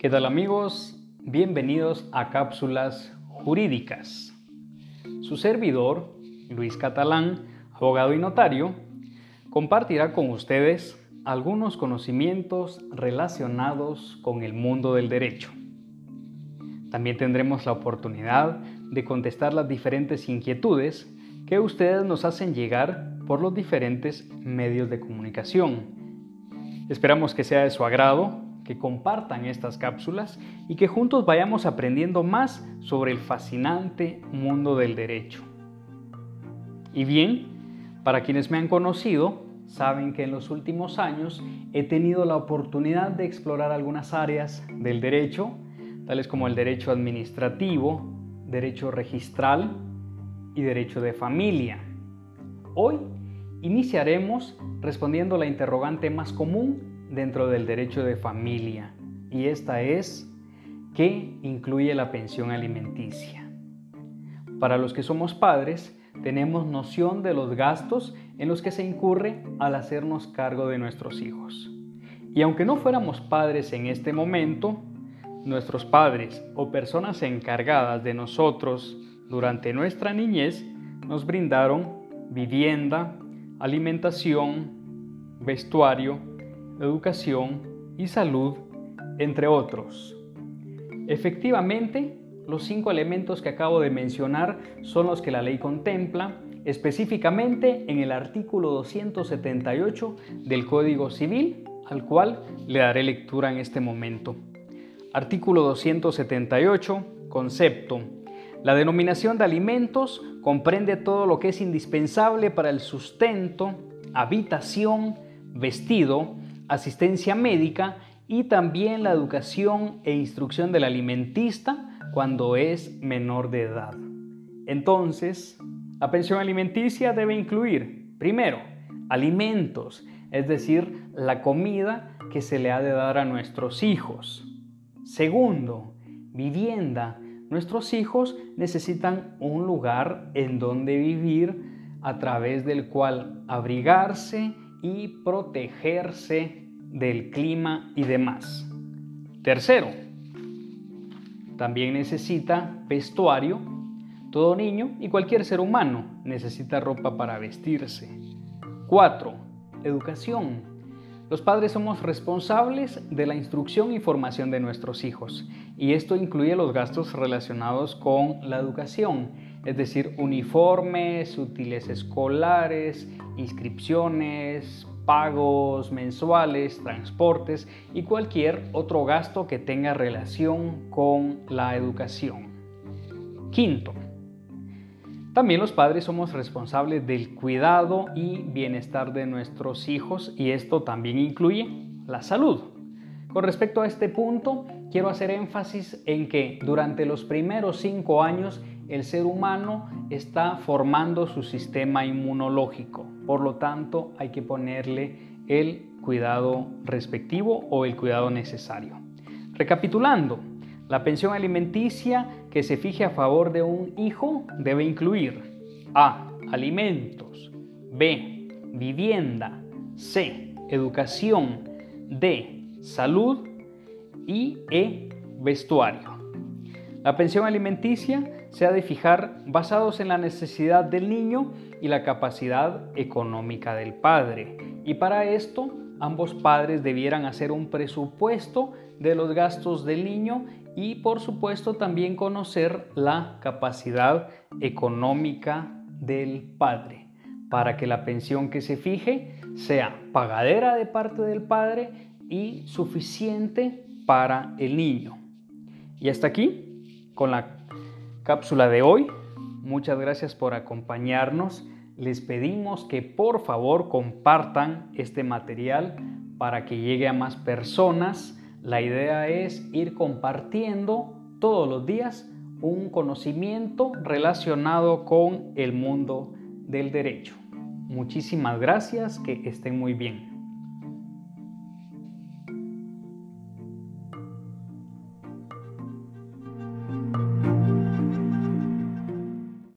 ¿Qué tal amigos? Bienvenidos a Cápsulas Jurídicas. Su servidor, Luis Catalán, abogado y notario, compartirá con ustedes algunos conocimientos relacionados con el mundo del derecho. También tendremos la oportunidad de contestar las diferentes inquietudes que ustedes nos hacen llegar por los diferentes medios de comunicación. Esperamos que sea de su agrado que compartan estas cápsulas y que juntos vayamos aprendiendo más sobre el fascinante mundo del derecho. Y bien, para quienes me han conocido, saben que en los últimos años he tenido la oportunidad de explorar algunas áreas del derecho, tales como el derecho administrativo, derecho registral y derecho de familia. Hoy iniciaremos respondiendo la interrogante más común dentro del derecho de familia y esta es ¿qué incluye la pensión alimenticia? Para los que somos padres, tenemos noción de los gastos en los que se incurre al hacernos cargo de nuestros hijos. Y aunque no fuéramos padres en este momento, nuestros padres o personas encargadas de nosotros durante nuestra niñez nos brindaron vivienda, alimentación, vestuario, educación y salud, entre otros. Efectivamente, los cinco elementos que acabo de mencionar son los que la ley contempla, específicamente en el artículo 278 del Código Civil, al cual le daré lectura en este momento. Artículo 278, concepto. La denominación de alimentos comprende todo lo que es indispensable para el sustento, habitación, vestido, asistencia médica y también la educación e instrucción del alimentista cuando es menor de edad. Entonces, la pensión alimenticia debe incluir, primero, alimentos, es decir, la comida que se le ha de dar a nuestros hijos. Segundo, vivienda. Nuestros hijos necesitan un lugar en donde vivir a través del cual abrigarse y protegerse del clima y demás. Tercero, también necesita vestuario. Todo niño y cualquier ser humano necesita ropa para vestirse. Cuatro, educación. Los padres somos responsables de la instrucción y formación de nuestros hijos y esto incluye los gastos relacionados con la educación, es decir, uniformes, útiles escolares, inscripciones, pagos mensuales, transportes y cualquier otro gasto que tenga relación con la educación. Quinto, también los padres somos responsables del cuidado y bienestar de nuestros hijos y esto también incluye la salud. Con respecto a este punto, quiero hacer énfasis en que durante los primeros cinco años el ser humano está formando su sistema inmunológico. Por lo tanto, hay que ponerle el cuidado respectivo o el cuidado necesario. Recapitulando, la pensión alimenticia que se fije a favor de un hijo debe incluir A. Alimentos. B. Vivienda. C. Educación. D. Salud. Y E. Vestuario. La pensión alimenticia se ha de fijar basados en la necesidad del niño y la capacidad económica del padre. Y para esto, ambos padres debieran hacer un presupuesto de los gastos del niño y por supuesto también conocer la capacidad económica del padre para que la pensión que se fije sea pagadera de parte del padre y suficiente para el niño. Y hasta aquí con la cápsula de hoy. Muchas gracias por acompañarnos. Les pedimos que por favor compartan este material para que llegue a más personas. La idea es ir compartiendo todos los días un conocimiento relacionado con el mundo del derecho. Muchísimas gracias, que estén muy bien.